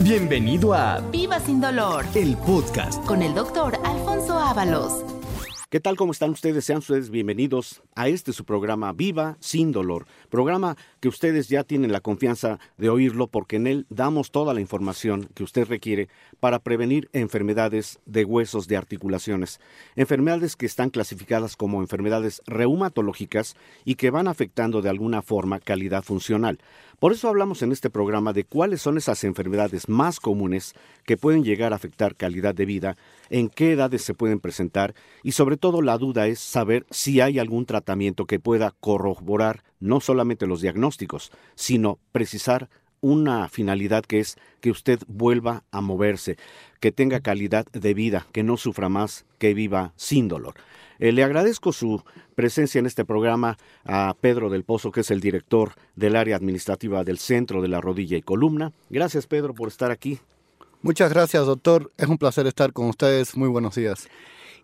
Bienvenido a Viva sin dolor el podcast. con el doctor Alfonso Ábalos. ¿Qué tal? ¿Cómo están ustedes? Sean ustedes bienvenidos a este su programa Viva sin dolor. Programa que ustedes ya tienen la confianza de oírlo porque en él damos toda la información que usted requiere para prevenir enfermedades de huesos de articulaciones. Enfermedades que están clasificadas como enfermedades reumatológicas y que van afectando de alguna forma calidad funcional. Por eso hablamos en este programa de cuáles son esas enfermedades más comunes que pueden llegar a afectar calidad de vida, en qué edades se pueden presentar y sobre todo la duda es saber si hay algún tratamiento que pueda corroborar no solamente los diagnósticos, sino precisar una finalidad que es que usted vuelva a moverse, que tenga calidad de vida, que no sufra más, que viva sin dolor. Eh, le agradezco su presencia en este programa a Pedro del Pozo, que es el director del área administrativa del Centro de la Rodilla y Columna. Gracias, Pedro, por estar aquí. Muchas gracias, doctor. Es un placer estar con ustedes. Muy buenos días.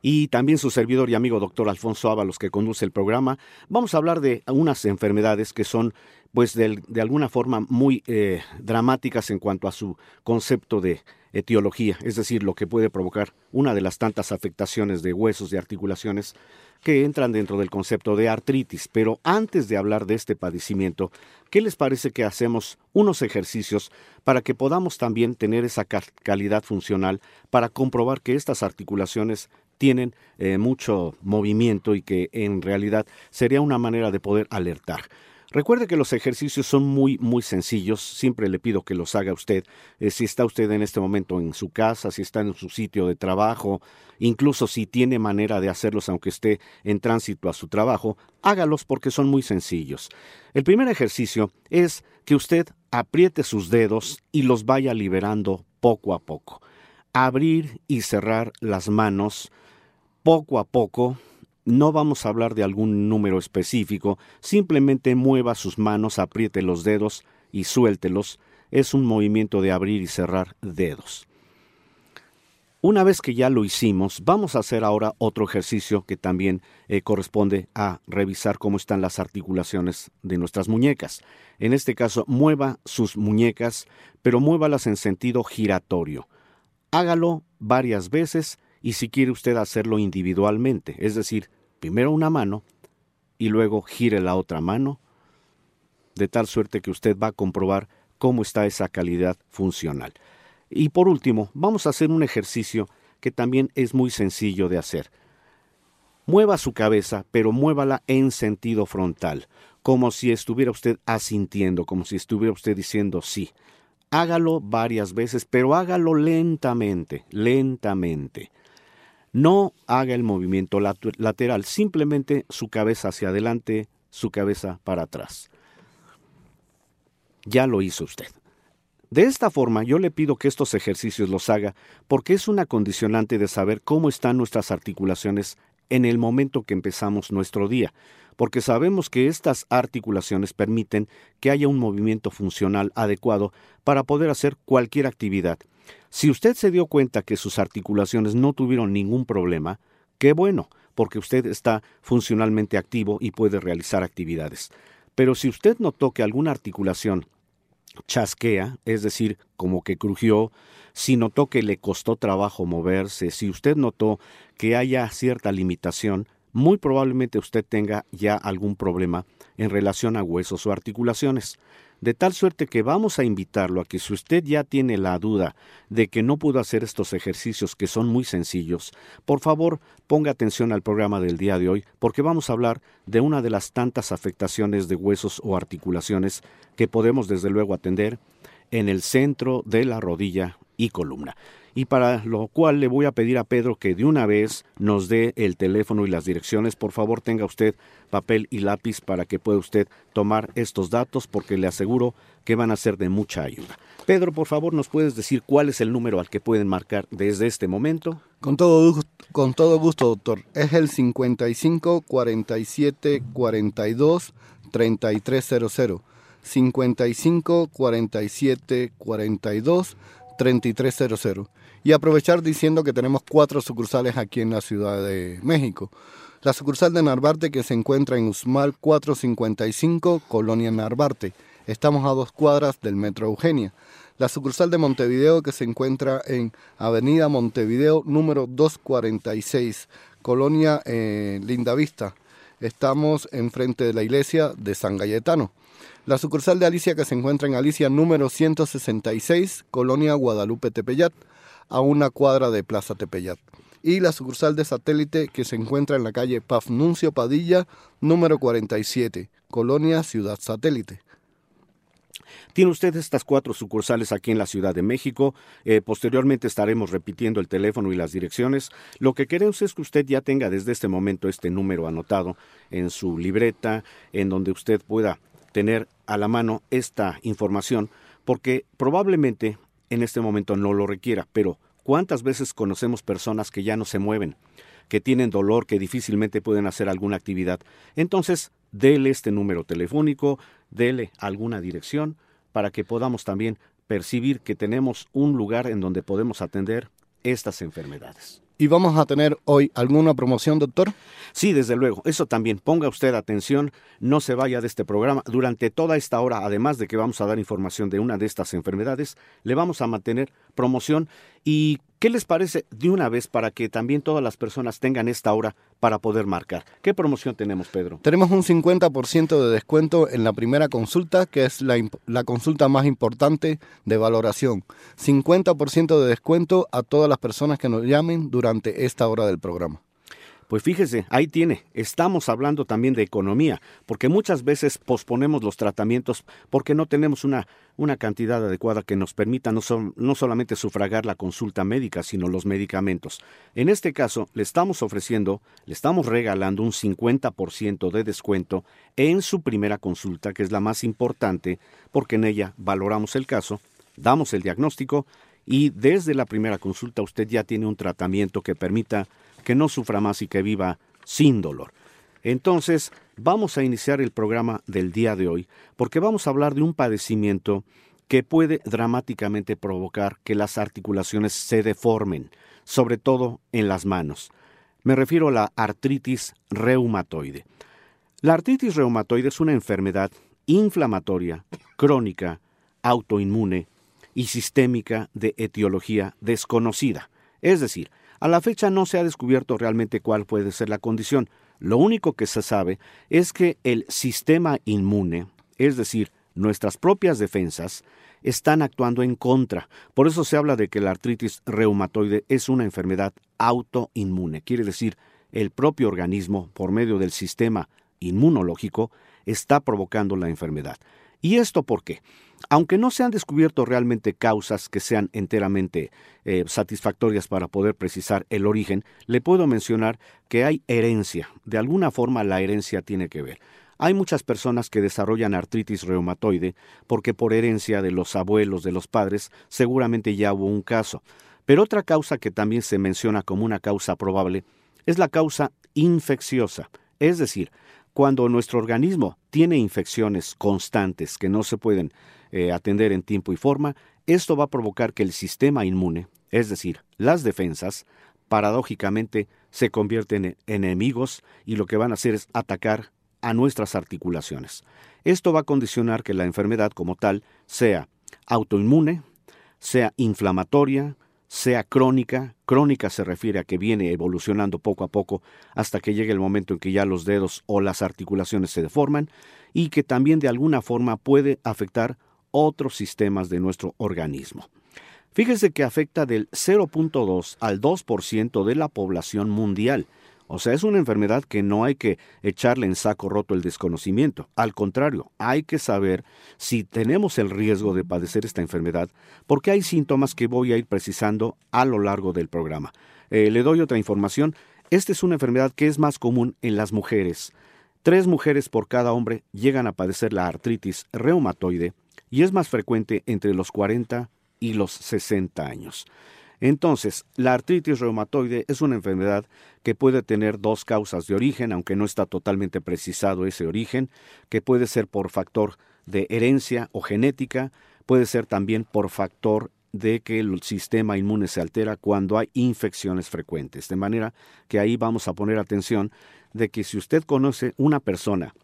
Y también su servidor y amigo doctor Alfonso Ábalos que conduce el programa. Vamos a hablar de unas enfermedades que son pues de, de alguna forma muy eh, dramáticas en cuanto a su concepto de etiología, es decir, lo que puede provocar una de las tantas afectaciones de huesos y articulaciones que entran dentro del concepto de artritis. Pero antes de hablar de este padecimiento, ¿qué les parece que hacemos unos ejercicios para que podamos también tener esa ca- calidad funcional para comprobar que estas articulaciones tienen eh, mucho movimiento y que en realidad sería una manera de poder alertar. Recuerde que los ejercicios son muy, muy sencillos. Siempre le pido que los haga usted. Eh, si está usted en este momento en su casa, si está en su sitio de trabajo, incluso si tiene manera de hacerlos aunque esté en tránsito a su trabajo, hágalos porque son muy sencillos. El primer ejercicio es que usted apriete sus dedos y los vaya liberando poco a poco. Abrir y cerrar las manos poco a poco. No vamos a hablar de algún número específico, simplemente mueva sus manos, apriete los dedos y suéltelos. Es un movimiento de abrir y cerrar dedos. Una vez que ya lo hicimos, vamos a hacer ahora otro ejercicio que también eh, corresponde a revisar cómo están las articulaciones de nuestras muñecas. En este caso, mueva sus muñecas, pero muévalas en sentido giratorio. Hágalo varias veces y si quiere usted hacerlo individualmente, es decir, primero una mano y luego gire la otra mano, de tal suerte que usted va a comprobar cómo está esa calidad funcional. Y por último, vamos a hacer un ejercicio que también es muy sencillo de hacer. Mueva su cabeza, pero muévala en sentido frontal, como si estuviera usted asintiendo, como si estuviera usted diciendo sí. Hágalo varias veces, pero hágalo lentamente, lentamente. No haga el movimiento lateral, simplemente su cabeza hacia adelante, su cabeza para atrás. Ya lo hizo usted. De esta forma, yo le pido que estos ejercicios los haga porque es una condicionante de saber cómo están nuestras articulaciones en el momento que empezamos nuestro día, porque sabemos que estas articulaciones permiten que haya un movimiento funcional adecuado para poder hacer cualquier actividad. Si usted se dio cuenta que sus articulaciones no tuvieron ningún problema, qué bueno, porque usted está funcionalmente activo y puede realizar actividades. Pero si usted notó que alguna articulación chasquea, es decir, como que crujió, si notó que le costó trabajo moverse, si usted notó que haya cierta limitación, muy probablemente usted tenga ya algún problema en relación a huesos o articulaciones. De tal suerte que vamos a invitarlo a que si usted ya tiene la duda de que no pudo hacer estos ejercicios que son muy sencillos, por favor ponga atención al programa del día de hoy porque vamos a hablar de una de las tantas afectaciones de huesos o articulaciones que podemos desde luego atender en el centro de la rodilla y columna. Y para lo cual le voy a pedir a Pedro que de una vez nos dé el teléfono y las direcciones. Por favor, tenga usted papel y lápiz para que pueda usted tomar estos datos porque le aseguro que van a ser de mucha ayuda. Pedro, por favor, ¿nos puedes decir cuál es el número al que pueden marcar desde este momento? Con todo, con todo gusto, doctor. Es el 55 47 42 3300. 55 47 42 3300. Y aprovechar diciendo que tenemos cuatro sucursales aquí en la Ciudad de México. La sucursal de Narvarte que se encuentra en Usmal 455, Colonia Narvarte. Estamos a dos cuadras del Metro Eugenia. La sucursal de Montevideo que se encuentra en Avenida Montevideo número 246, Colonia eh, Lindavista. Estamos enfrente de la iglesia de San Galletano. La sucursal de Alicia que se encuentra en Alicia número 166, Colonia Guadalupe Tepeyat, a una cuadra de Plaza Tepeyat. Y la sucursal de satélite que se encuentra en la calle Pafnuncio Padilla número 47, Colonia Ciudad Satélite. Tiene usted estas cuatro sucursales aquí en la Ciudad de México. Eh, posteriormente estaremos repitiendo el teléfono y las direcciones. Lo que queremos es que usted ya tenga desde este momento este número anotado en su libreta, en donde usted pueda tener a la mano esta información, porque probablemente en este momento no lo requiera, pero ¿cuántas veces conocemos personas que ya no se mueven? que tienen dolor, que difícilmente pueden hacer alguna actividad. Entonces, dele este número telefónico, dele alguna dirección para que podamos también percibir que tenemos un lugar en donde podemos atender estas enfermedades. ¿Y vamos a tener hoy alguna promoción, doctor? Sí, desde luego. Eso también. Ponga usted atención, no se vaya de este programa. Durante toda esta hora, además de que vamos a dar información de una de estas enfermedades, le vamos a mantener promoción. ¿Y qué les parece de una vez para que también todas las personas tengan esta hora para poder marcar? ¿Qué promoción tenemos, Pedro? Tenemos un 50% de descuento en la primera consulta, que es la, la consulta más importante de valoración. 50% de descuento a todas las personas que nos llamen durante esta hora del programa. Pues fíjese, ahí tiene, estamos hablando también de economía, porque muchas veces posponemos los tratamientos porque no tenemos una, una cantidad adecuada que nos permita no, no solamente sufragar la consulta médica, sino los medicamentos. En este caso, le estamos ofreciendo, le estamos regalando un 50% de descuento en su primera consulta, que es la más importante, porque en ella valoramos el caso, damos el diagnóstico y desde la primera consulta usted ya tiene un tratamiento que permita que no sufra más y que viva sin dolor. Entonces, vamos a iniciar el programa del día de hoy porque vamos a hablar de un padecimiento que puede dramáticamente provocar que las articulaciones se deformen, sobre todo en las manos. Me refiero a la artritis reumatoide. La artritis reumatoide es una enfermedad inflamatoria, crónica, autoinmune y sistémica de etiología desconocida. Es decir, a la fecha no se ha descubierto realmente cuál puede ser la condición. Lo único que se sabe es que el sistema inmune, es decir, nuestras propias defensas, están actuando en contra. Por eso se habla de que la artritis reumatoide es una enfermedad autoinmune. Quiere decir, el propio organismo, por medio del sistema inmunológico, está provocando la enfermedad. ¿Y esto por qué? Aunque no se han descubierto realmente causas que sean enteramente eh, satisfactorias para poder precisar el origen, le puedo mencionar que hay herencia. De alguna forma la herencia tiene que ver. Hay muchas personas que desarrollan artritis reumatoide porque por herencia de los abuelos, de los padres, seguramente ya hubo un caso. Pero otra causa que también se menciona como una causa probable es la causa infecciosa, es decir, cuando nuestro organismo tiene infecciones constantes que no se pueden eh, atender en tiempo y forma, esto va a provocar que el sistema inmune, es decir, las defensas, paradójicamente se convierten en enemigos y lo que van a hacer es atacar a nuestras articulaciones. Esto va a condicionar que la enfermedad como tal sea autoinmune, sea inflamatoria, sea crónica. Crónica se refiere a que viene evolucionando poco a poco hasta que llegue el momento en que ya los dedos o las articulaciones se deforman y que también de alguna forma puede afectar otros sistemas de nuestro organismo. Fíjese que afecta del 0.2 al 2% de la población mundial o sea, es una enfermedad que no hay que echarle en saco roto el desconocimiento. Al contrario, hay que saber si tenemos el riesgo de padecer esta enfermedad, porque hay síntomas que voy a ir precisando a lo largo del programa. Eh, le doy otra información. Esta es una enfermedad que es más común en las mujeres. Tres mujeres por cada hombre llegan a padecer la artritis reumatoide y es más frecuente entre los 40 y los 60 años. Entonces, la artritis reumatoide es una enfermedad que puede tener dos causas de origen, aunque no está totalmente precisado ese origen, que puede ser por factor de herencia o genética, puede ser también por factor de que el sistema inmune se altera cuando hay infecciones frecuentes. De manera que ahí vamos a poner atención de que si usted conoce una persona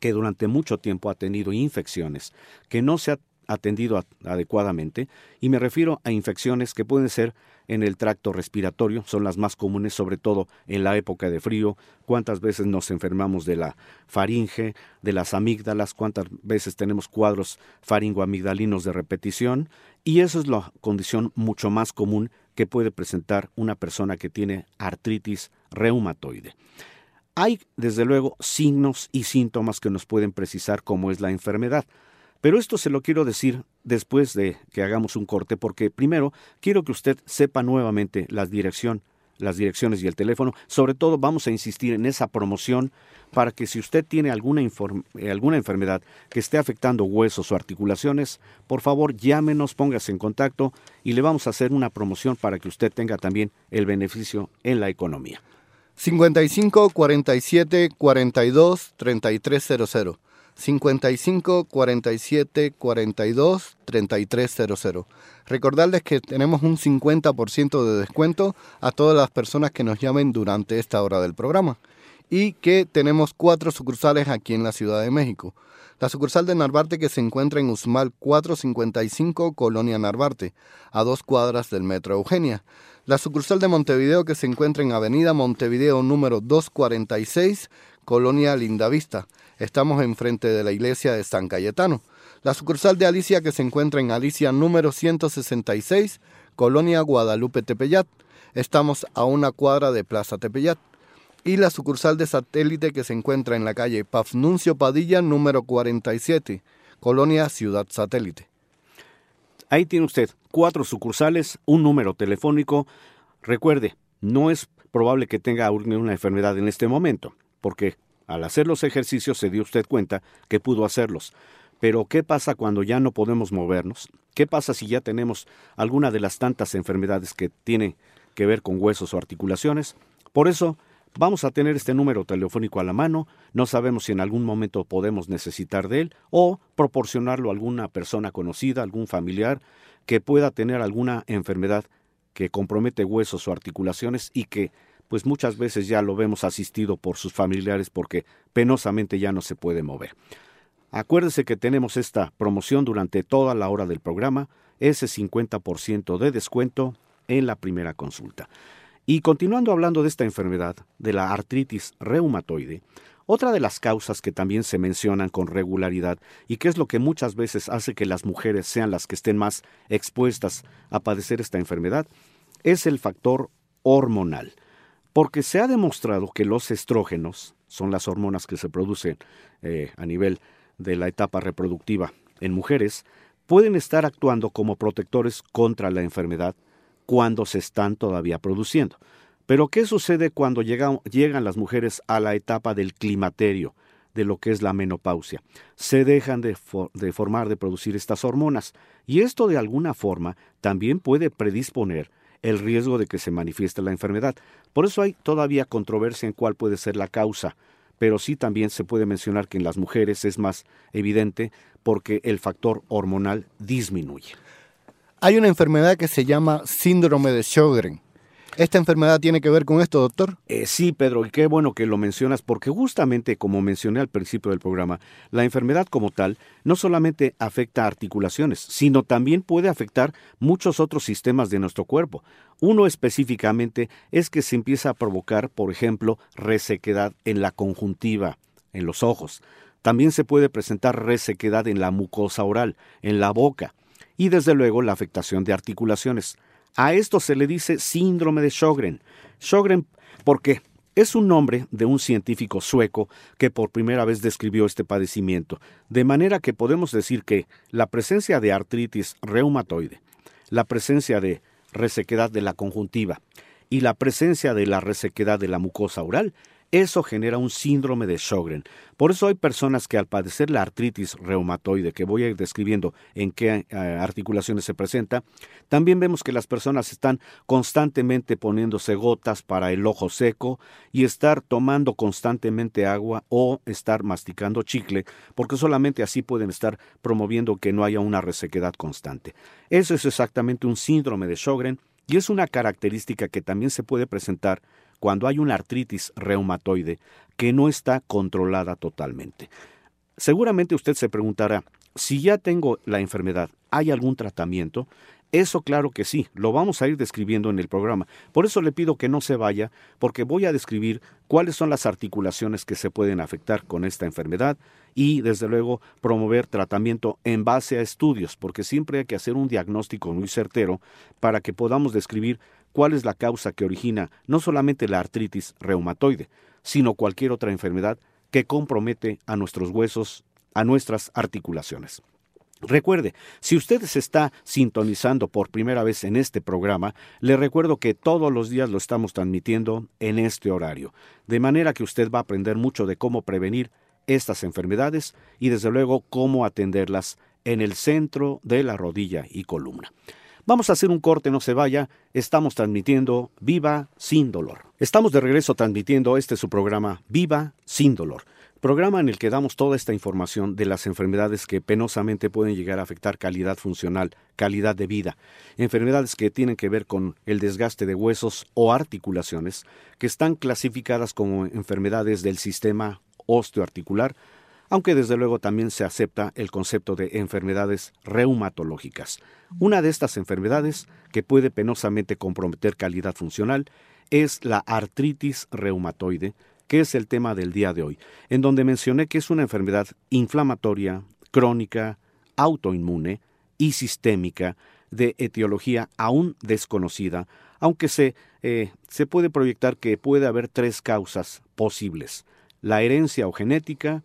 que durante mucho tiempo ha tenido infecciones, que no se ha atendido adecuadamente, y me refiero a infecciones que pueden ser en el tracto respiratorio, son las más comunes, sobre todo en la época de frío, cuántas veces nos enfermamos de la faringe, de las amígdalas, cuántas veces tenemos cuadros faringoamigdalinos de repetición, y eso es la condición mucho más común que puede presentar una persona que tiene artritis reumatoide. Hay, desde luego, signos y síntomas que nos pueden precisar cómo es la enfermedad. Pero esto se lo quiero decir después de que hagamos un corte, porque primero quiero que usted sepa nuevamente la dirección, las direcciones y el teléfono. Sobre todo vamos a insistir en esa promoción para que si usted tiene alguna, eh, alguna enfermedad que esté afectando huesos o articulaciones, por favor llámenos, póngase en contacto y le vamos a hacer una promoción para que usted tenga también el beneficio en la economía. 55 47 42 3300. 55 47 42 3300. Recordarles que tenemos un 50% de descuento a todas las personas que nos llamen durante esta hora del programa y que tenemos cuatro sucursales aquí en la Ciudad de México. La sucursal de Narvarte que se encuentra en Usmal 455, Colonia Narvarte, a dos cuadras del Metro Eugenia. La sucursal de Montevideo que se encuentra en Avenida Montevideo número 246, Colonia Lindavista. Estamos enfrente de la iglesia de San Cayetano. La sucursal de Alicia que se encuentra en Alicia número 166, Colonia Guadalupe Tepeyat. Estamos a una cuadra de Plaza Tepeyat. Y la sucursal de satélite que se encuentra en la calle Pafnuncio Padilla número 47, Colonia Ciudad Satélite. Ahí tiene usted cuatro sucursales, un número telefónico. Recuerde, no es probable que tenga una enfermedad en este momento, porque al hacer los ejercicios se dio usted cuenta que pudo hacerlos. Pero ¿qué pasa cuando ya no podemos movernos? ¿Qué pasa si ya tenemos alguna de las tantas enfermedades que tienen que ver con huesos o articulaciones? Por eso, vamos a tener este número telefónico a la mano, no sabemos si en algún momento podemos necesitar de él o proporcionarlo a alguna persona conocida, algún familiar que pueda tener alguna enfermedad que compromete huesos o articulaciones y que pues muchas veces ya lo vemos asistido por sus familiares porque penosamente ya no se puede mover. Acuérdese que tenemos esta promoción durante toda la hora del programa, ese 50% de descuento en la primera consulta. Y continuando hablando de esta enfermedad, de la artritis reumatoide, otra de las causas que también se mencionan con regularidad y que es lo que muchas veces hace que las mujeres sean las que estén más expuestas a padecer esta enfermedad es el factor hormonal. Porque se ha demostrado que los estrógenos, son las hormonas que se producen eh, a nivel de la etapa reproductiva en mujeres, pueden estar actuando como protectores contra la enfermedad cuando se están todavía produciendo. Pero ¿qué sucede cuando llegan, llegan las mujeres a la etapa del climaterio, de lo que es la menopausia? Se dejan de, de formar, de producir estas hormonas, y esto de alguna forma también puede predisponer el riesgo de que se manifieste la enfermedad. Por eso hay todavía controversia en cuál puede ser la causa, pero sí también se puede mencionar que en las mujeres es más evidente porque el factor hormonal disminuye. Hay una enfermedad que se llama síndrome de Sjögren. ¿Esta enfermedad tiene que ver con esto, doctor? Eh, sí, Pedro, y qué bueno que lo mencionas, porque justamente como mencioné al principio del programa, la enfermedad como tal no solamente afecta articulaciones, sino también puede afectar muchos otros sistemas de nuestro cuerpo. Uno específicamente es que se empieza a provocar, por ejemplo, resequedad en la conjuntiva, en los ojos. También se puede presentar resequedad en la mucosa oral, en la boca y desde luego la afectación de articulaciones. A esto se le dice síndrome de Sjögren. Sjögren, porque es un nombre de un científico sueco que por primera vez describió este padecimiento, de manera que podemos decir que la presencia de artritis reumatoide, la presencia de resequedad de la conjuntiva y la presencia de la resequedad de la mucosa oral eso genera un síndrome de Sjögren. Por eso hay personas que al padecer la artritis reumatoide, que voy a ir describiendo en qué eh, articulaciones se presenta, también vemos que las personas están constantemente poniéndose gotas para el ojo seco y estar tomando constantemente agua o estar masticando chicle, porque solamente así pueden estar promoviendo que no haya una resequedad constante. Eso es exactamente un síndrome de Sjögren y es una característica que también se puede presentar cuando hay una artritis reumatoide que no está controlada totalmente. Seguramente usted se preguntará, si ya tengo la enfermedad, ¿hay algún tratamiento? Eso claro que sí, lo vamos a ir describiendo en el programa. Por eso le pido que no se vaya, porque voy a describir cuáles son las articulaciones que se pueden afectar con esta enfermedad y, desde luego, promover tratamiento en base a estudios, porque siempre hay que hacer un diagnóstico muy certero para que podamos describir cuál es la causa que origina no solamente la artritis reumatoide, sino cualquier otra enfermedad que compromete a nuestros huesos, a nuestras articulaciones. Recuerde, si usted se está sintonizando por primera vez en este programa, le recuerdo que todos los días lo estamos transmitiendo en este horario, de manera que usted va a aprender mucho de cómo prevenir estas enfermedades y desde luego cómo atenderlas en el centro de la rodilla y columna. Vamos a hacer un corte, no se vaya, estamos transmitiendo Viva sin dolor. Estamos de regreso transmitiendo este su programa Viva sin dolor. Programa en el que damos toda esta información de las enfermedades que penosamente pueden llegar a afectar calidad funcional, calidad de vida, enfermedades que tienen que ver con el desgaste de huesos o articulaciones, que están clasificadas como enfermedades del sistema osteoarticular, aunque desde luego también se acepta el concepto de enfermedades reumatológicas. Una de estas enfermedades que puede penosamente comprometer calidad funcional es la artritis reumatoide, que es el tema del día de hoy, en donde mencioné que es una enfermedad inflamatoria, crónica, autoinmune y sistémica de etiología aún desconocida, aunque se, eh, se puede proyectar que puede haber tres causas posibles, la herencia o genética,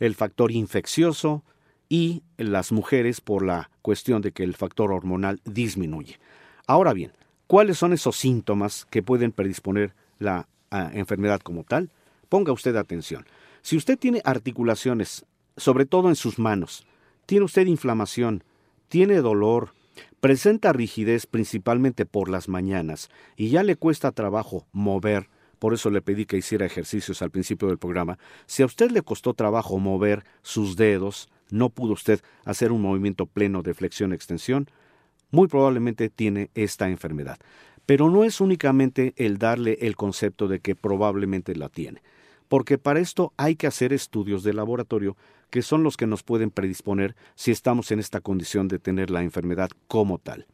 el factor infeccioso y las mujeres por la cuestión de que el factor hormonal disminuye. Ahora bien, ¿cuáles son esos síntomas que pueden predisponer la enfermedad como tal, ponga usted atención. Si usted tiene articulaciones, sobre todo en sus manos, tiene usted inflamación, tiene dolor, presenta rigidez principalmente por las mañanas y ya le cuesta trabajo mover, por eso le pedí que hiciera ejercicios al principio del programa, si a usted le costó trabajo mover sus dedos, no pudo usted hacer un movimiento pleno de flexión-extensión, muy probablemente tiene esta enfermedad. Pero no es únicamente el darle el concepto de que probablemente la tiene, porque para esto hay que hacer estudios de laboratorio que son los que nos pueden predisponer si estamos en esta condición de tener la enfermedad como tal.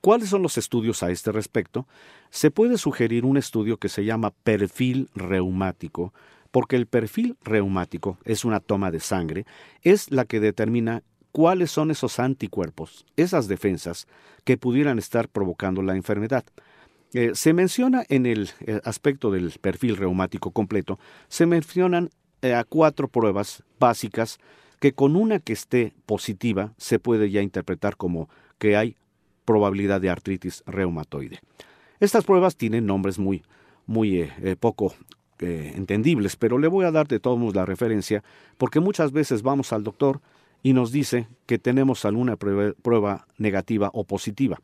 ¿Cuáles son los estudios a este respecto? Se puede sugerir un estudio que se llama perfil reumático, porque el perfil reumático es una toma de sangre, es la que determina cuáles son esos anticuerpos, esas defensas que pudieran estar provocando la enfermedad. Eh, se menciona en el eh, aspecto del perfil reumático completo, se mencionan eh, a cuatro pruebas básicas que con una que esté positiva se puede ya interpretar como que hay probabilidad de artritis reumatoide. Estas pruebas tienen nombres muy, muy poco entendibles, pero le voy a dar de todos modos la referencia porque muchas veces vamos al doctor y nos dice que tenemos alguna prueba, negativa o positiva.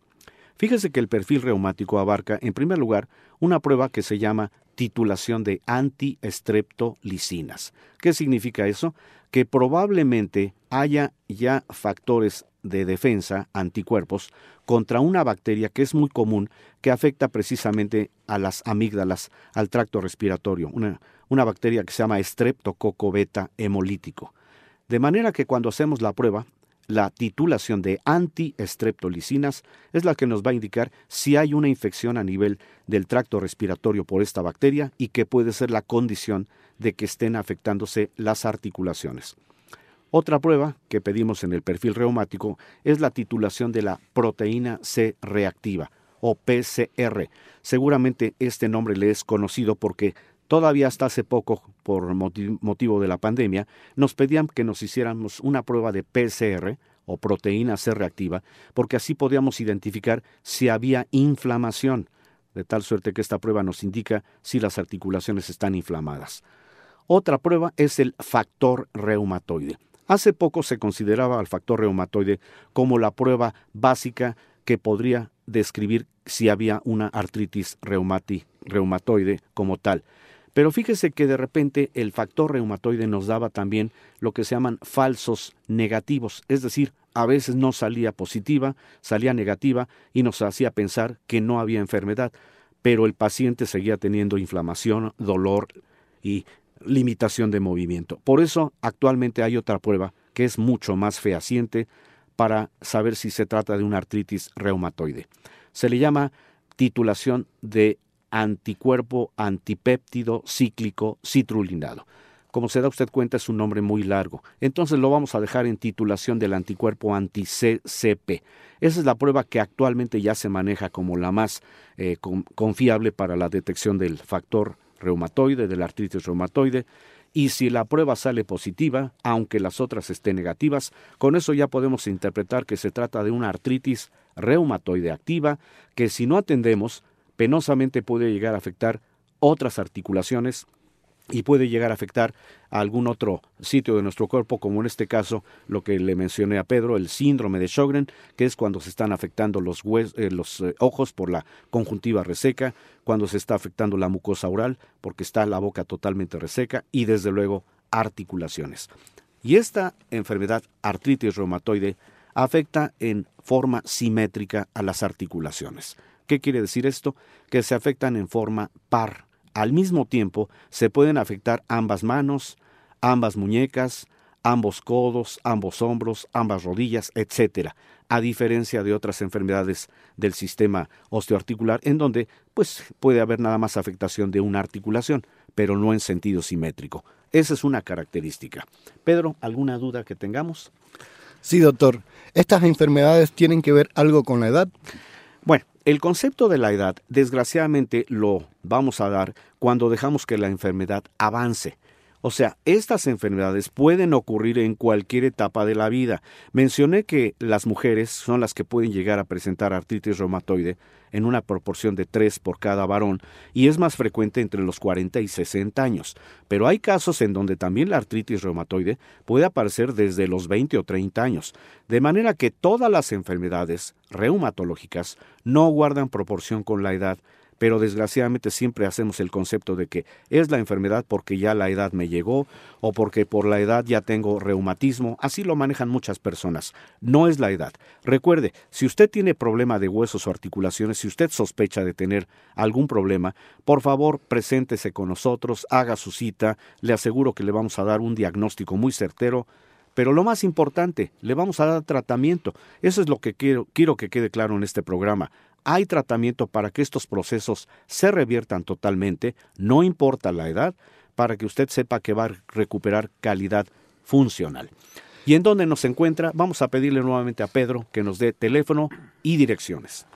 Fíjese que el perfil reumático abarca, en primer lugar, una prueba que se llama titulación de antiestreptolicinas. ¿Qué significa eso? Que probablemente haya ya factores de defensa, anticuerpos, contra una bacteria que es muy común, que afecta precisamente a las amígdalas, al tracto respiratorio, una, una bacteria que se llama estreptococo beta hemolítico. De manera que cuando hacemos la prueba, la titulación de antiestreptolicinas es la que nos va a indicar si hay una infección a nivel del tracto respiratorio por esta bacteria y que puede ser la condición de que estén afectándose las articulaciones. Otra prueba que pedimos en el perfil reumático es la titulación de la proteína C reactiva o PCR. Seguramente este nombre le es conocido porque Todavía hasta hace poco, por motivo de la pandemia, nos pedían que nos hiciéramos una prueba de PCR o proteína C reactiva, porque así podíamos identificar si había inflamación, de tal suerte que esta prueba nos indica si las articulaciones están inflamadas. Otra prueba es el factor reumatoide. Hace poco se consideraba al factor reumatoide como la prueba básica que podría describir si había una artritis reumatoide como tal. Pero fíjese que de repente el factor reumatoide nos daba también lo que se llaman falsos negativos, es decir, a veces no salía positiva, salía negativa y nos hacía pensar que no había enfermedad, pero el paciente seguía teniendo inflamación, dolor y limitación de movimiento. Por eso actualmente hay otra prueba que es mucho más fehaciente para saber si se trata de una artritis reumatoide. Se le llama titulación de anticuerpo antipéptido cíclico citrulinado. Como se da usted cuenta, es un nombre muy largo. Entonces lo vamos a dejar en titulación del anticuerpo anti-CCP. Esa es la prueba que actualmente ya se maneja como la más eh, confiable para la detección del factor reumatoide, de la artritis reumatoide. Y si la prueba sale positiva, aunque las otras estén negativas, con eso ya podemos interpretar que se trata de una artritis reumatoide activa que si no atendemos, penosamente puede llegar a afectar otras articulaciones y puede llegar a afectar a algún otro sitio de nuestro cuerpo, como en este caso lo que le mencioné a Pedro, el síndrome de Sjögren, que es cuando se están afectando los, eh, los eh, ojos por la conjuntiva reseca, cuando se está afectando la mucosa oral, porque está la boca totalmente reseca, y desde luego articulaciones. Y esta enfermedad artritis reumatoide afecta en forma simétrica a las articulaciones. ¿Qué quiere decir esto? Que se afectan en forma par al mismo tiempo se pueden afectar ambas manos, ambas muñecas, ambos codos, ambos hombros, ambas rodillas, etc., a diferencia de otras enfermedades del sistema osteoarticular en donde pues puede haber nada más afectación de una articulación, pero no en sentido simétrico. Esa es una característica. Pedro, ¿alguna duda que tengamos? Sí, doctor. ¿Estas enfermedades tienen que ver algo con la edad? Bueno, el concepto de la edad, desgraciadamente, lo vamos a dar cuando dejamos que la enfermedad avance. O sea, estas enfermedades pueden ocurrir en cualquier etapa de la vida. Mencioné que las mujeres son las que pueden llegar a presentar artritis reumatoide en una proporción de 3 por cada varón y es más frecuente entre los 40 y 60 años. Pero hay casos en donde también la artritis reumatoide puede aparecer desde los 20 o 30 años. De manera que todas las enfermedades reumatológicas no guardan proporción con la edad pero desgraciadamente siempre hacemos el concepto de que es la enfermedad porque ya la edad me llegó o porque por la edad ya tengo reumatismo, así lo manejan muchas personas. No es la edad. Recuerde, si usted tiene problema de huesos o articulaciones, si usted sospecha de tener algún problema, por favor, preséntese con nosotros, haga su cita, le aseguro que le vamos a dar un diagnóstico muy certero pero lo más importante, le vamos a dar tratamiento. Eso es lo que quiero, quiero que quede claro en este programa hay tratamiento para que estos procesos se reviertan totalmente, no importa la edad, para que usted sepa que va a recuperar calidad funcional. ¿Y en dónde nos encuentra? Vamos a pedirle nuevamente a Pedro que nos dé teléfono y direcciones.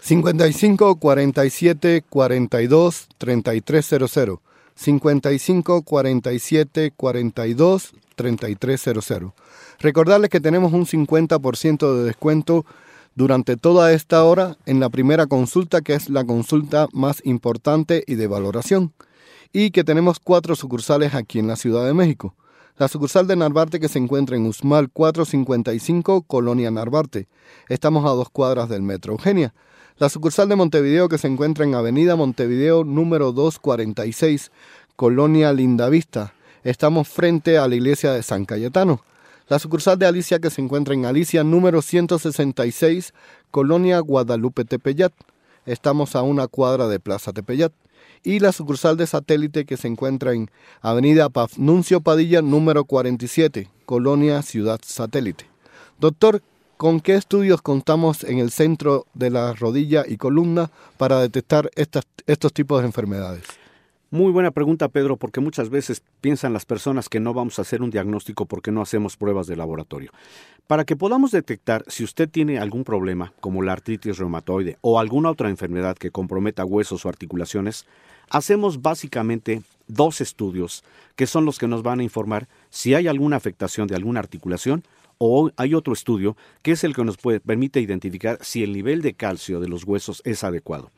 55 47 42 3300. 55 47 42 3300. Recordarles que tenemos un 50% de descuento durante toda esta hora en la primera consulta, que es la consulta más importante y de valoración, y que tenemos cuatro sucursales aquí en la Ciudad de México. La sucursal de Narvarte que se encuentra en Usmal 455, Colonia Narvarte. Estamos a dos cuadras del Metro Eugenia. La sucursal de Montevideo que se encuentra en Avenida Montevideo número 246, Colonia Lindavista. Estamos frente a la iglesia de San Cayetano. La sucursal de Alicia que se encuentra en Alicia número 166, Colonia Guadalupe Tepeyat. Estamos a una cuadra de Plaza Tepeyat. Y la sucursal de satélite que se encuentra en Avenida Pafnuncio Padilla número 47, Colonia Ciudad Satélite. Doctor, ¿con qué estudios contamos en el centro de la rodilla y columna para detectar estos tipos de enfermedades? Muy buena pregunta, Pedro, porque muchas veces piensan las personas que no vamos a hacer un diagnóstico porque no hacemos pruebas de laboratorio. Para que podamos detectar si usted tiene algún problema, como la artritis reumatoide o alguna otra enfermedad que comprometa huesos o articulaciones, hacemos básicamente dos estudios que son los que nos van a informar si hay alguna afectación de alguna articulación o hay otro estudio que es el que nos permite identificar si el nivel de calcio de los huesos es adecuado.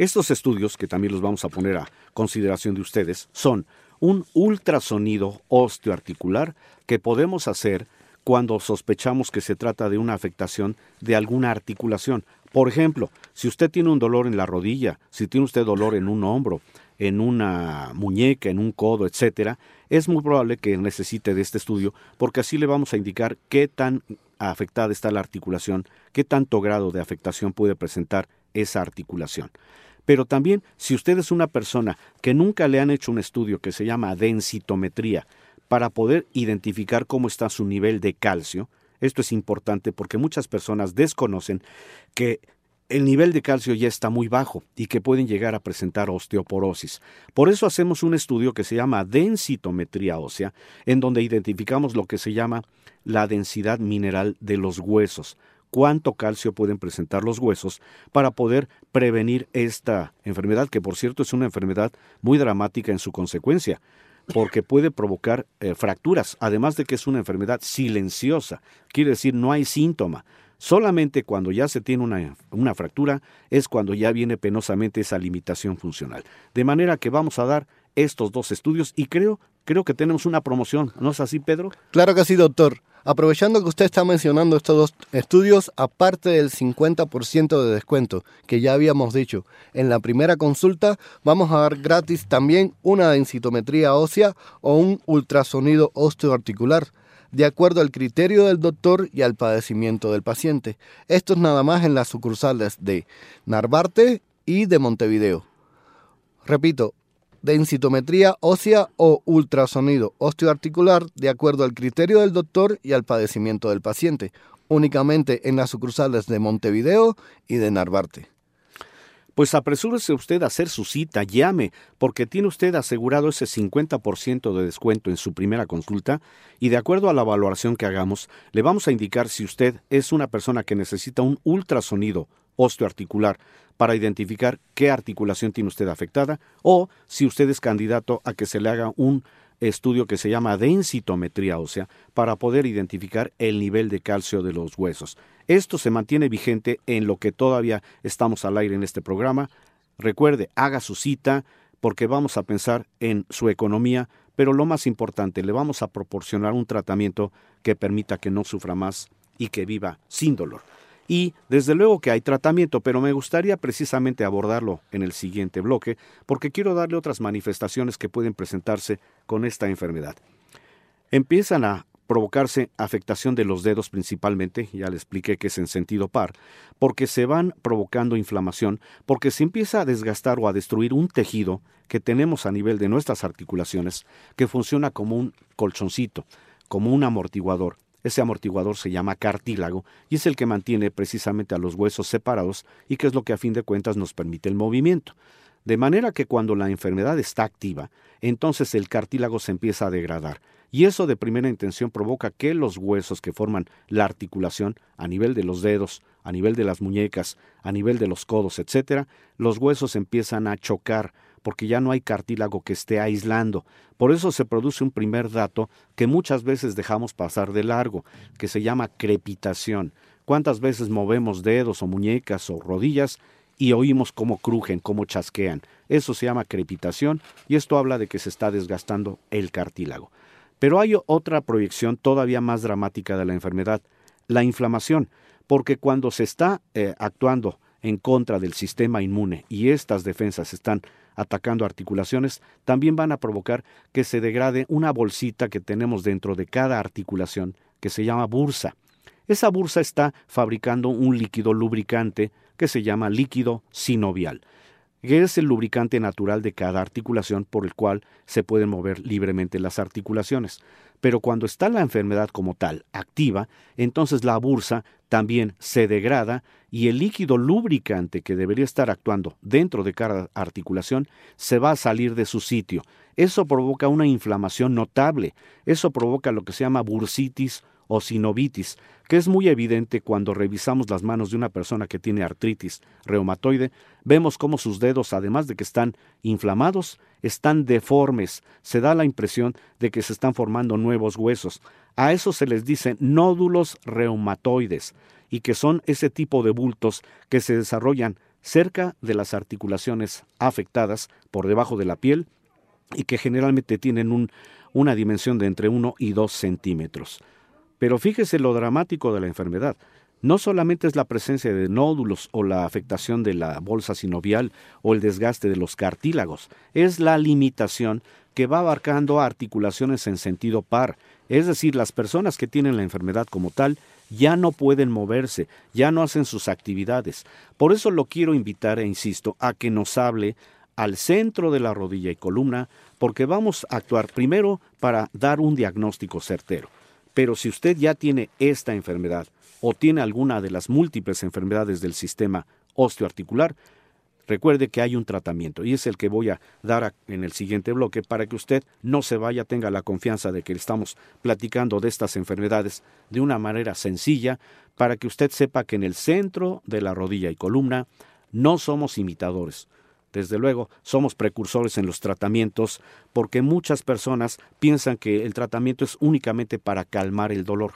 Estos estudios, que también los vamos a poner a consideración de ustedes, son un ultrasonido osteoarticular que podemos hacer cuando sospechamos que se trata de una afectación de alguna articulación. Por ejemplo, si usted tiene un dolor en la rodilla, si tiene usted dolor en un hombro, en una muñeca, en un codo, etcétera, es muy probable que necesite de este estudio porque así le vamos a indicar qué tan afectada está la articulación, qué tanto grado de afectación puede presentar esa articulación. Pero también si usted es una persona que nunca le han hecho un estudio que se llama densitometría, para poder identificar cómo está su nivel de calcio. Esto es importante porque muchas personas desconocen que el nivel de calcio ya está muy bajo y que pueden llegar a presentar osteoporosis. Por eso hacemos un estudio que se llama densitometría ósea, en donde identificamos lo que se llama la densidad mineral de los huesos, cuánto calcio pueden presentar los huesos para poder prevenir esta enfermedad, que por cierto es una enfermedad muy dramática en su consecuencia, porque puede provocar eh, fracturas, además de que es una enfermedad silenciosa, quiere decir no hay síntoma, Solamente cuando ya se tiene una, una, fractura es cuando ya viene penosamente esa limitación funcional. De manera que vamos a dar estos dos estudios y creo, creo que tenemos una promoción. ¿No es así, Pedro? Claro que sí, doctor. Aprovechando que usted está mencionando estos dos estudios, aparte del 50% de descuento que ya habíamos dicho en la primera consulta, vamos a dar gratis también una densitometría ósea o un ultrasonido osteoarticular de acuerdo al criterio del doctor y al padecimiento del paciente. Esto es nada más en las sucursales de Narvarte y de Montevideo. Repito, densitometría ósea o ultrasonido osteoarticular de acuerdo al criterio del doctor y al padecimiento del paciente, únicamente en las sucursales de Montevideo y de Narvarte. Pues apresúrese usted a hacer su cita, llame, porque tiene usted asegurado ese 50% de descuento en su primera consulta y de acuerdo a la valoración que hagamos, le vamos a indicar si usted es una persona que necesita un ultrasonido osteoarticular para identificar qué articulación tiene usted afectada o si usted es candidato a que se le haga un estudio que se llama densitometría ósea para poder identificar el nivel de calcio de los huesos. Esto se mantiene vigente en lo que todavía estamos al aire en este programa. Recuerde, haga su cita porque vamos a pensar en su economía, pero lo más importante, le vamos a proporcionar un tratamiento que permita que no sufra más y que viva sin dolor. Y desde luego que hay tratamiento, pero me gustaría precisamente abordarlo en el siguiente bloque, porque quiero darle otras manifestaciones que pueden presentarse con esta enfermedad. Empiezan a provocarse afectación de los dedos principalmente, ya le expliqué que es en sentido par, porque se van provocando inflamación, porque se empieza a desgastar o a destruir un tejido que tenemos a nivel de nuestras articulaciones, que funciona como un colchoncito, como un amortiguador. Ese amortiguador se llama cartílago y es el que mantiene precisamente a los huesos separados y que es lo que a fin de cuentas nos permite el movimiento. De manera que cuando la enfermedad está activa, entonces el cartílago se empieza a degradar y eso de primera intención provoca que los huesos que forman la articulación a nivel de los dedos, a nivel de las muñecas, a nivel de los codos, etc., los huesos empiezan a chocar porque ya no hay cartílago que esté aislando. Por eso se produce un primer dato que muchas veces dejamos pasar de largo, que se llama crepitación. ¿Cuántas veces movemos dedos o muñecas o rodillas y oímos cómo crujen, cómo chasquean? Eso se llama crepitación y esto habla de que se está desgastando el cartílago. Pero hay otra proyección todavía más dramática de la enfermedad, la inflamación, porque cuando se está eh, actuando en contra del sistema inmune y estas defensas están atacando articulaciones, también van a provocar que se degrade una bolsita que tenemos dentro de cada articulación que se llama bursa. Esa bursa está fabricando un líquido lubricante que se llama líquido sinovial, que es el lubricante natural de cada articulación por el cual se pueden mover libremente las articulaciones. Pero cuando está la enfermedad como tal activa, entonces la bursa también se degrada y el líquido lubricante que debería estar actuando dentro de cada articulación se va a salir de su sitio. Eso provoca una inflamación notable. Eso provoca lo que se llama bursitis o sinovitis, que es muy evidente cuando revisamos las manos de una persona que tiene artritis reumatoide, vemos cómo sus dedos, además de que están inflamados, están deformes, se da la impresión de que se están formando nuevos huesos. A eso se les dice nódulos reumatoides, y que son ese tipo de bultos que se desarrollan cerca de las articulaciones afectadas por debajo de la piel y que generalmente tienen una dimensión de entre 1 y 2 centímetros. Pero fíjese lo dramático de la enfermedad. No solamente es la presencia de nódulos o la afectación de la bolsa sinovial o el desgaste de los cartílagos, es la limitación que va abarcando articulaciones en sentido par, es decir, las personas que tienen la enfermedad como tal ya no pueden moverse, ya no hacen sus actividades. Por eso lo quiero invitar, e insisto, a que nos hable al centro de la rodilla y columna porque vamos a actuar primero para dar un diagnóstico certero. Pero si usted ya tiene esta enfermedad o tiene alguna de las múltiples enfermedades del sistema osteoarticular, recuerde que hay un tratamiento y es el que voy a dar en el siguiente bloque para que usted no se vaya, tenga la confianza de que estamos platicando de estas enfermedades de una manera sencilla, para que usted sepa que en el centro de la rodilla y columna no somos imitadores. Desde luego, somos precursores en los tratamientos porque muchas personas piensan que el tratamiento es únicamente para calmar el dolor.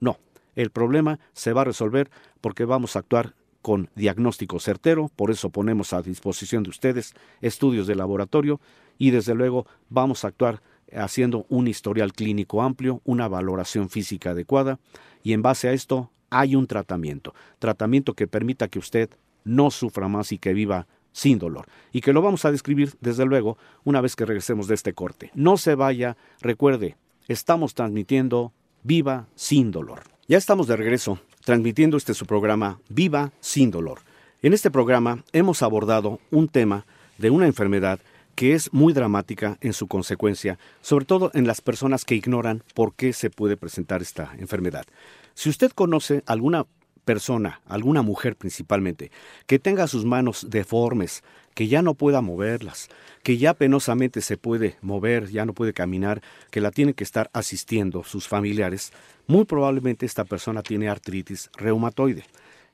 No, el problema se va a resolver porque vamos a actuar con diagnóstico certero, por eso ponemos a disposición de ustedes estudios de laboratorio y desde luego vamos a actuar haciendo un historial clínico amplio, una valoración física adecuada y en base a esto hay un tratamiento, tratamiento que permita que usted no sufra más y que viva sin dolor. Y que lo vamos a describir, desde luego, una vez que regresemos de este corte. No se vaya, recuerde, estamos transmitiendo Viva sin dolor. Ya estamos de regreso, transmitiendo este su programa Viva sin dolor. En este programa hemos abordado un tema de una enfermedad que es muy dramática en su consecuencia, sobre todo en las personas que ignoran por qué se puede presentar esta enfermedad. Si usted conoce alguna persona, alguna mujer principalmente, que tenga sus manos deformes, que ya no pueda moverlas, que ya penosamente se puede mover, ya no puede caminar, que la tienen que estar asistiendo sus familiares, muy probablemente esta persona tiene artritis reumatoide.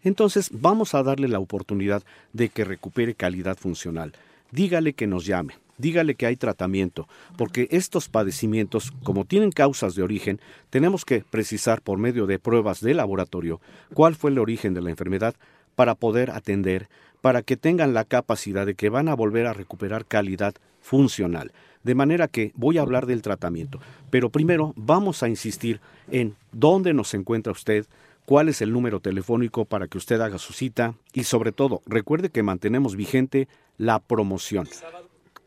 Entonces vamos a darle la oportunidad de que recupere calidad funcional. Dígale que nos llame dígale que hay tratamiento, porque estos padecimientos, como tienen causas de origen, tenemos que precisar por medio de pruebas de laboratorio cuál fue el origen de la enfermedad para poder atender, para que tengan la capacidad de que van a volver a recuperar calidad funcional. De manera que voy a hablar del tratamiento, pero primero vamos a insistir en dónde nos encuentra usted, cuál es el número telefónico para que usted haga su cita y sobre todo recuerde que mantenemos vigente la promoción.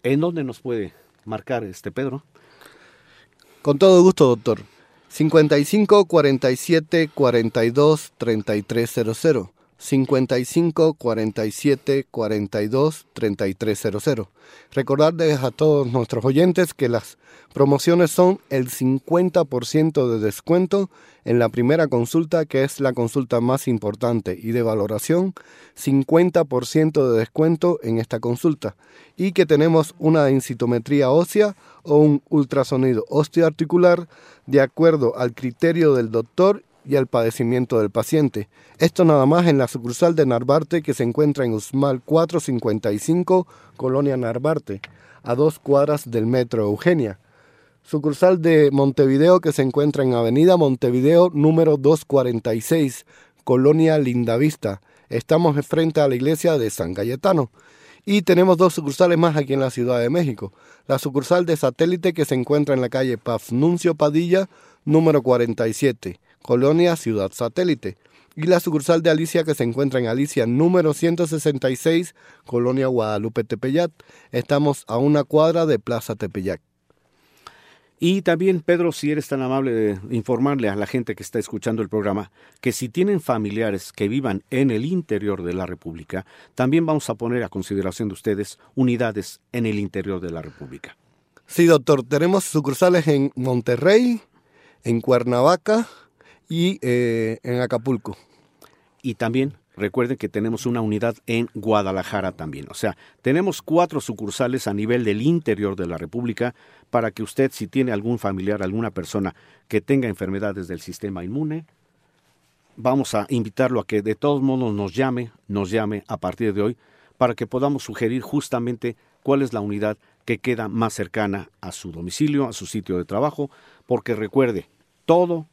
¿En dónde nos puede marcar este Pedro? Con todo gusto, doctor. 55 47 42 3300. 55 47 42 3300. Recordarles a todos nuestros oyentes que las promociones son el 50% de descuento en la primera consulta, que es la consulta más importante y de valoración, 50% de descuento en esta consulta y que tenemos una densitometría ósea o un ultrasonido osteoarticular de acuerdo al criterio del doctor y al padecimiento del paciente. Esto nada más en la sucursal de Narvarte que se encuentra en Usmal 455, Colonia Narvarte, a dos cuadras del Metro Eugenia. Sucursal de Montevideo que se encuentra en Avenida Montevideo número 246, Colonia Lindavista. Estamos frente a la iglesia de San Cayetano. Y tenemos dos sucursales más aquí en la Ciudad de México. La sucursal de satélite que se encuentra en la calle Pafnuncio Padilla, número 47. Colonia Ciudad Satélite, y la sucursal de Alicia que se encuentra en Alicia número 166, Colonia Guadalupe Tepeyat. Estamos a una cuadra de Plaza Tepeyac. Y también, Pedro, si eres tan amable de informarle a la gente que está escuchando el programa que si tienen familiares que vivan en el interior de la República, también vamos a poner a consideración de ustedes unidades en el interior de la República. Sí, doctor, tenemos sucursales en Monterrey, en Cuernavaca, y eh, en Acapulco. Y también recuerden que tenemos una unidad en Guadalajara también. O sea, tenemos cuatro sucursales a nivel del interior de la República para que usted, si tiene algún familiar, alguna persona que tenga enfermedades del sistema inmune, vamos a invitarlo a que de todos modos nos llame, nos llame a partir de hoy para que podamos sugerir justamente cuál es la unidad que queda más cercana a su domicilio, a su sitio de trabajo, porque recuerde, todo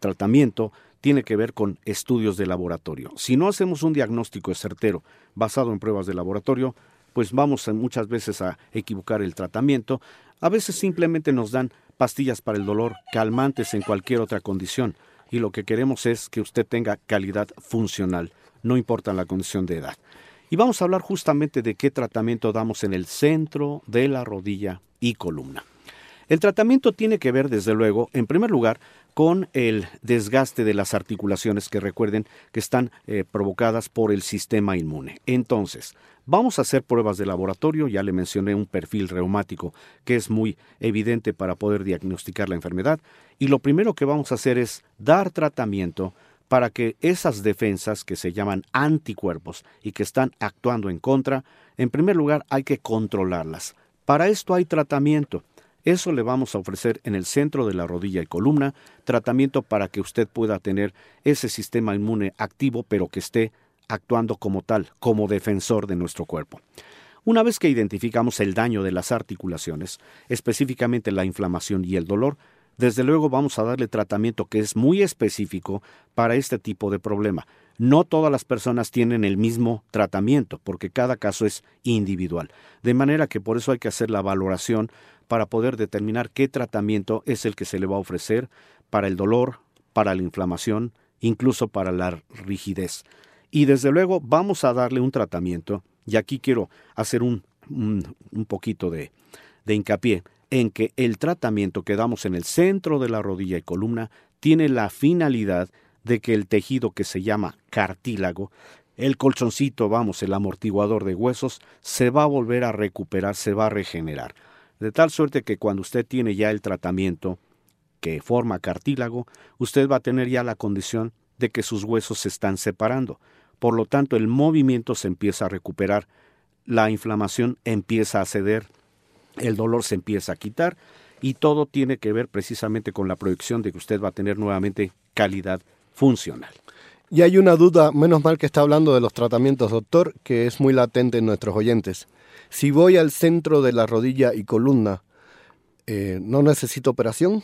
tratamiento tiene que ver con estudios de laboratorio. Si no hacemos un diagnóstico certero basado en pruebas de laboratorio, pues vamos muchas veces a equivocar el tratamiento. A veces simplemente nos dan pastillas para el dolor, calmantes en cualquier otra condición, y lo que queremos es que usted tenga calidad funcional, no importa la condición de edad. Y vamos a hablar justamente de qué tratamiento damos en el centro de la rodilla y columna. El tratamiento tiene que ver, desde luego, en primer lugar, con el desgaste de las articulaciones que recuerden que están eh, provocadas por el sistema inmune. Entonces, vamos a hacer pruebas de laboratorio, ya le mencioné un perfil reumático que es muy evidente para poder diagnosticar la enfermedad, y lo primero que vamos a hacer es dar tratamiento para que esas defensas que se llaman anticuerpos y que están actuando en contra, en primer lugar hay que controlarlas. Para esto hay tratamiento. Eso le vamos a ofrecer en el centro de la rodilla y columna, tratamiento para que usted pueda tener ese sistema inmune activo, pero que esté actuando como tal, como defensor de nuestro cuerpo. Una vez que identificamos el daño de las articulaciones, específicamente la inflamación y el dolor, desde luego vamos a darle tratamiento que es muy específico para este tipo de problema. No todas las personas tienen el mismo tratamiento, porque cada caso es individual. De manera que por eso hay que hacer la valoración para poder determinar qué tratamiento es el que se le va a ofrecer para el dolor, para la inflamación, incluso para la rigidez. Y desde luego vamos a darle un tratamiento, y aquí quiero hacer un, un, poquito de, de hincapié en que el tratamiento que damos en el centro de la rodilla y columna tiene la finalidad de que el tejido que se llama cartílago, el colchoncito, vamos, el amortiguador de huesos, se va a volver a recuperar, se va a regenerar de tal suerte que cuando usted tiene ya el tratamiento que forma cartílago, usted va a tener ya la condición de que sus huesos se están separando. Por lo tanto, el movimiento se empieza a recuperar, la inflamación empieza a ceder, el dolor se empieza a quitar y todo tiene que ver precisamente con la proyección de que usted va a tener nuevamente calidad funcional. Y hay una duda, menos mal que está hablando de los tratamientos, doctor, que es muy latente en nuestros oyentes. Si voy al centro de la rodilla y columna, eh, ¿no necesito operación?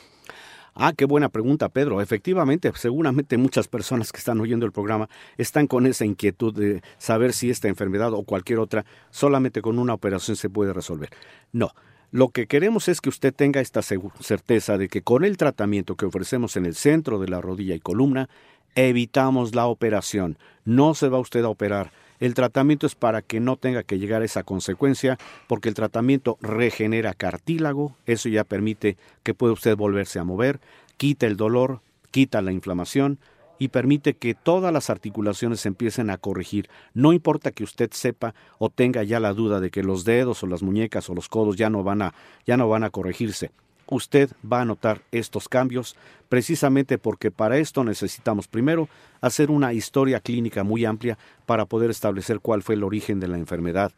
Ah, qué buena pregunta, Pedro. Efectivamente, seguramente muchas personas que están oyendo el programa están con esa inquietud de saber si esta enfermedad o cualquier otra solamente con una operación se puede resolver. No, lo que queremos es que usted tenga esta certeza de que con el tratamiento que ofrecemos en el centro de la rodilla y columna, evitamos la operación. No se va usted a operar el tratamiento es para que no tenga que llegar a esa consecuencia, porque el tratamiento regenera cartílago, eso ya permite que pueda usted volverse a mover, quita el dolor, quita la inflamación y permite que todas las articulaciones se empiecen a corregir. No importa que usted sepa o tenga ya la duda de que los dedos o las muñecas o los codos ya no van a, ya no van a corregirse usted va a notar estos cambios precisamente porque para esto necesitamos primero hacer una historia clínica muy amplia para poder establecer cuál fue el origen de la enfermedad.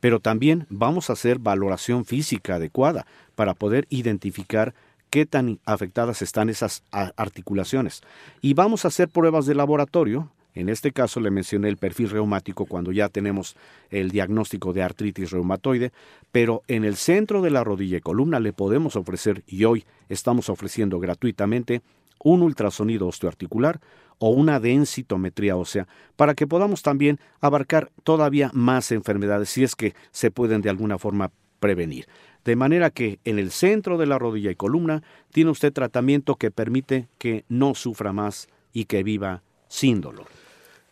Pero también vamos a hacer valoración física adecuada para poder identificar qué tan afectadas están esas articulaciones. Y vamos a hacer pruebas de laboratorio en este caso le mencioné el perfil reumático cuando ya tenemos el diagnóstico de artritis reumatoide, pero en el centro de la rodilla y columna le podemos ofrecer, y hoy estamos ofreciendo gratuitamente, un ultrasonido osteoarticular o una densitometría ósea para que podamos también abarcar todavía más enfermedades si es que se pueden de alguna forma prevenir. De manera que en el centro de la rodilla y columna tiene usted tratamiento que permite que no sufra más y que viva sin dolor.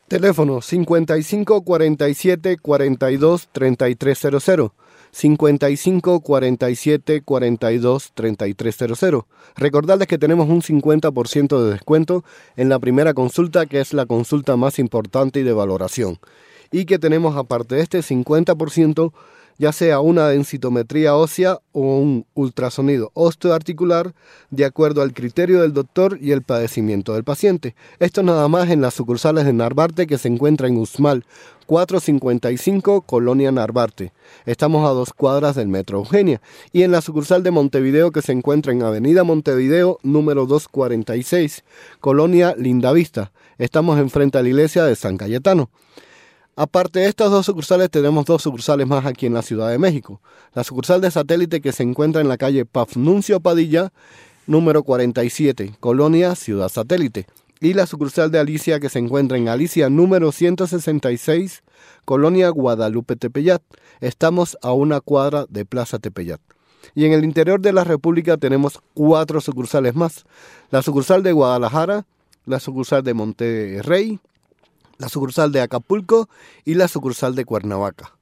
Teléfono 55 47 42 3300. 55 47 42 3300. Recordarles que tenemos un 50% de descuento en la primera consulta, que es la consulta más importante y de valoración. Y que tenemos aparte de este 50% ya sea una densitometría ósea o un ultrasonido osteoarticular, de acuerdo al criterio del doctor y el padecimiento del paciente. Esto nada más en las sucursales de Narvarte que se encuentra en Usmal, 455 Colonia Narvarte. Estamos a dos cuadras del Metro Eugenia. Y en la sucursal de Montevideo que se encuentra en Avenida Montevideo, número 246, Colonia Lindavista. Estamos enfrente a la iglesia de San Cayetano. Aparte de estas dos sucursales, tenemos dos sucursales más aquí en la Ciudad de México. La sucursal de satélite que se encuentra en la calle Pafnuncio Padilla, número 47, Colonia Ciudad Satélite. Y la sucursal de Alicia que se encuentra en Alicia, número 166, Colonia Guadalupe Tepeyat. Estamos a una cuadra de Plaza Tepeyat. Y en el interior de la República tenemos cuatro sucursales más. La sucursal de Guadalajara, la sucursal de Monterrey, la sucursal de Acapulco y la sucursal de Cuernavaca.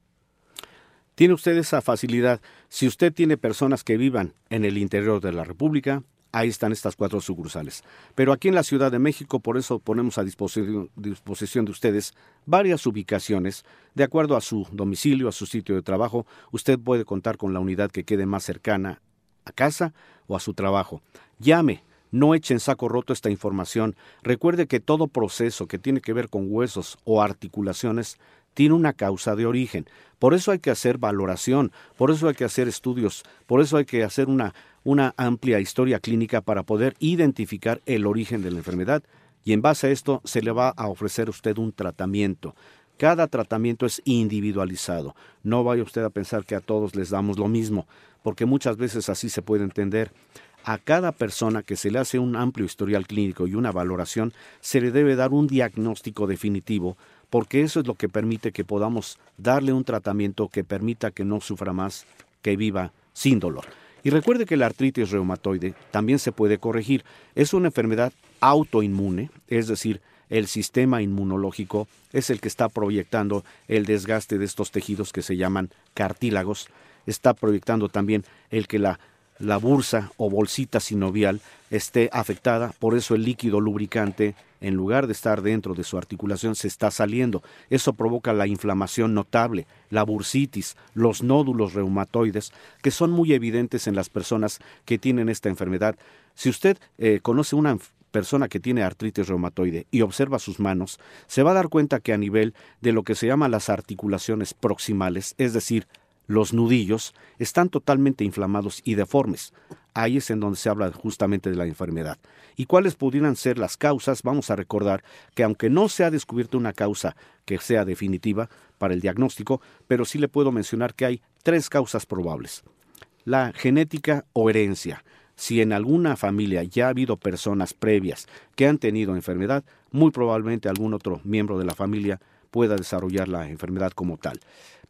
Tiene usted esa facilidad. Si usted tiene personas que vivan en el interior de la República, ahí están estas cuatro sucursales. Pero aquí en la Ciudad de México, por eso ponemos a disposición, de ustedes varias ubicaciones. De acuerdo a su domicilio, a su sitio de trabajo, usted puede contar con la unidad que quede más cercana a casa o a su trabajo. Llame, no eche en saco roto esta información. Recuerde que todo proceso que tiene que ver con huesos o articulaciones tiene una causa de origen. Por eso hay que hacer valoración, por eso hay que hacer estudios, por eso hay que hacer una, una amplia historia clínica para poder identificar el origen de la enfermedad y en base a esto se le va a ofrecer a usted un tratamiento. Cada tratamiento es individualizado. No vaya usted a pensar que a todos les damos lo mismo, porque muchas veces así se puede entender. A cada persona que se le hace un amplio historial clínico y una valoración, se le debe dar un diagnóstico definitivo porque eso es lo que permite que podamos darle un tratamiento que permita que no sufra más, que viva sin dolor. Y recuerde que la artritis reumatoide también se puede corregir. Es una enfermedad autoinmune, es decir, el sistema inmunológico es el que está proyectando el desgaste de estos tejidos que se llaman cartílagos, está proyectando también el que la la bursa o bolsita sinovial esté afectada, por eso el líquido lubricante, en lugar de estar dentro de su articulación, se está saliendo. Eso provoca la inflamación notable, la bursitis, los nódulos reumatoides, que son muy evidentes en las personas que tienen esta enfermedad. Si usted eh, conoce una persona que tiene artritis reumatoide y observa sus manos, se va a dar cuenta que a nivel de lo que se llama las articulaciones proximales, es decir, los nudillos están totalmente inflamados y deformes. Ahí es en donde se habla justamente de la enfermedad. ¿Y cuáles pudieran ser las causas? Vamos a recordar que aunque no se ha descubierto una causa que sea definitiva para el diagnóstico, pero sí le puedo mencionar que hay tres causas probables. La genética o herencia. Si en alguna familia ya ha habido personas previas que han tenido enfermedad, muy probablemente algún otro miembro de la familia pueda desarrollar la enfermedad como tal.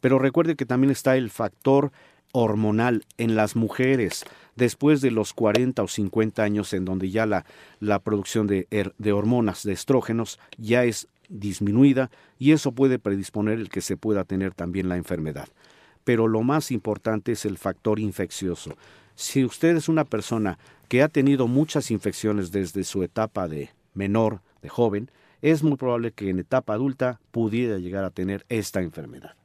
Pero recuerde que también está el factor hormonal en las mujeres después de los 40 o 50 años en donde ya la, la producción de, de hormonas, de estrógenos, ya es disminuida y eso puede predisponer el que se pueda tener también la enfermedad. Pero lo más importante es el factor infeccioso. Si usted es una persona que ha tenido muchas infecciones desde su etapa de menor, de joven, es muy probable que en etapa adulta pudiera llegar a tener esta enfermedad.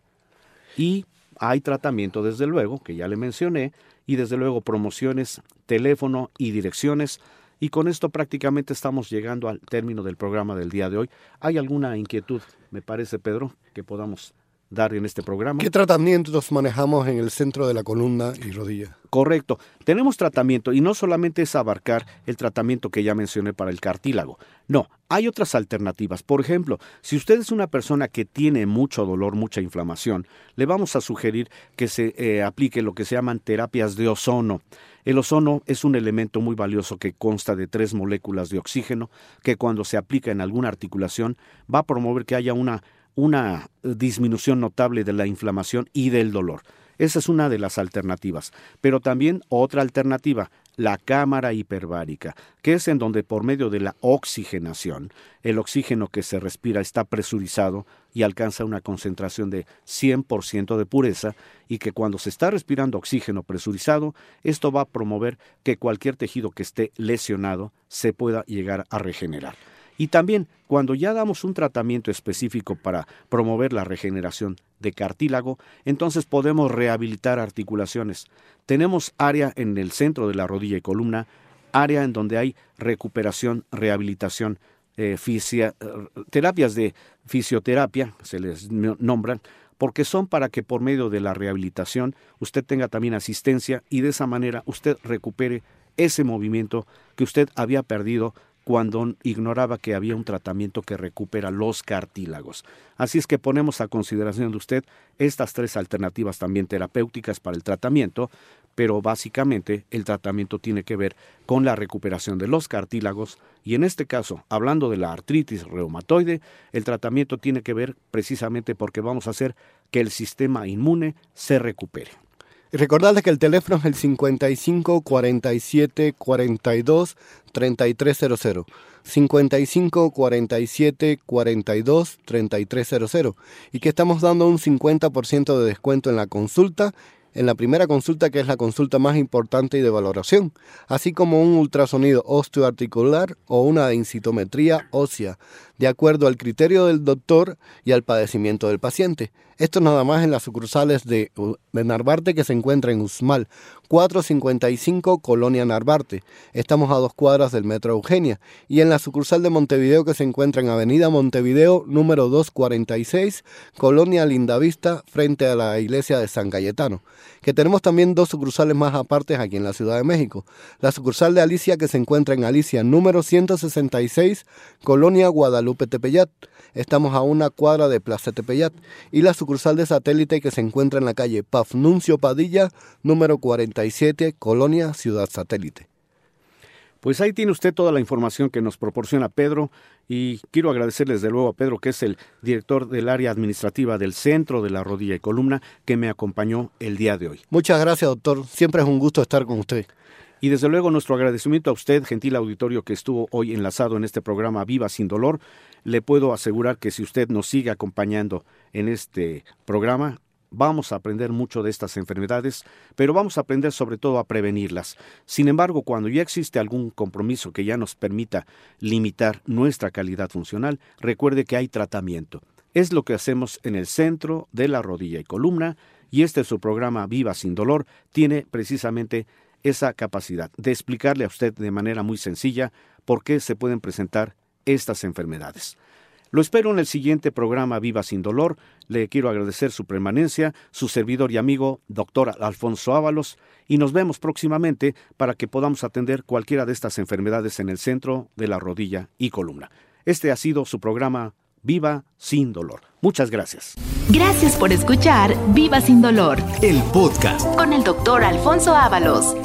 Y hay tratamiento, desde luego, que ya le mencioné, y desde luego promociones, teléfono y direcciones. Y con esto prácticamente estamos llegando al término del programa del día de hoy. ¿Hay alguna inquietud, me parece, Pedro, que podamos dar en este programa. ¿Qué tratamientos manejamos en el centro de la columna y rodilla? Correcto. Tenemos tratamiento y no solamente es abarcar el tratamiento que ya mencioné para el cartílago. No, hay otras alternativas. Por ejemplo, si usted es una persona que tiene mucho dolor, mucha inflamación, le vamos a sugerir que se eh, aplique lo que se llaman terapias de ozono. El ozono es un elemento muy valioso que consta de tres moléculas de oxígeno que cuando se aplica en alguna articulación va a promover que haya una una disminución notable de la inflamación y del dolor. Esa es una de las alternativas. Pero también otra alternativa, la cámara hiperbárica, que es en donde por medio de la oxigenación, el oxígeno que se respira está presurizado y alcanza una concentración de 100% de pureza y que cuando se está respirando oxígeno presurizado, esto va a promover que cualquier tejido que esté lesionado se pueda llegar a regenerar. Y también, cuando ya damos un tratamiento específico para promover la regeneración de cartílago, entonces podemos rehabilitar articulaciones. Tenemos área en el centro de la rodilla y columna, área en donde hay recuperación, rehabilitación, eh, terapias de fisioterapia, se les nombran, porque son para que por medio de la rehabilitación usted tenga también asistencia y de esa manera usted recupere ese movimiento que usted había perdido cuando ignoraba que había un tratamiento que recupera los cartílagos. Así es que ponemos a consideración de usted estas tres alternativas también terapéuticas para el tratamiento, pero básicamente el tratamiento tiene que ver con la recuperación de los cartílagos y en este caso, hablando de la artritis reumatoide, el tratamiento tiene que ver precisamente porque vamos a hacer que el sistema inmune se recupere. Recordarles que el teléfono es el 55 47 42 3300. 55 47 42 3300. Y que estamos dando un 50% de descuento en la consulta en la primera consulta que es la consulta más importante y de valoración, así como un ultrasonido osteoarticular o una densitometría ósea, de acuerdo al criterio del doctor y al padecimiento del paciente. Esto nada más en las sucursales de, de Narvarte que se encuentra en Usmal, 455 Colonia Narvarte. Estamos a dos cuadras del Metro Eugenia. Y en la sucursal de Montevideo que se encuentra en Avenida Montevideo, número 246, Colonia Lindavista, frente a la iglesia de San Cayetano. Que tenemos también dos sucursales más apartes aquí en la Ciudad de México. La sucursal de Alicia que se encuentra en Alicia, número 166, Colonia Guadalupe Tepeyat. Estamos a una cuadra de Plaza Tepeyat. Y la sucursal de satélite que se encuentra en la calle Pafnuncio Padilla, número 47, Colonia Ciudad Satélite. Pues ahí tiene usted toda la información que nos proporciona Pedro y quiero agradecerles de luego a Pedro, que es el director del área administrativa del Centro de la Rodilla y Columna, que me acompañó el día de hoy. Muchas gracias, doctor. Siempre es un gusto estar con usted. Y desde luego nuestro agradecimiento a usted, gentil auditorio que estuvo hoy enlazado en este programa Viva sin dolor. Le puedo asegurar que si usted nos sigue acompañando en este programa, vamos a aprender mucho de estas enfermedades, pero vamos a aprender sobre todo a prevenirlas. Sin embargo, cuando ya existe algún compromiso que ya nos permita limitar nuestra calidad funcional, recuerde que hay tratamiento. Es lo que hacemos en el centro de la rodilla y columna, y este es su programa Viva sin dolor, tiene precisamente esa capacidad de explicarle a usted de manera muy sencilla por qué se pueden presentar estas enfermedades. Lo espero en el siguiente programa Viva sin Dolor. Le quiero agradecer su permanencia, su servidor y amigo, doctor Alfonso Ábalos, y nos vemos próximamente para que podamos atender cualquiera de estas enfermedades en el centro de la rodilla y columna. Este ha sido su programa Viva sin Dolor. Muchas gracias. Gracias por escuchar Viva sin Dolor, El podcast. con el doctor Alfonso Ábalos.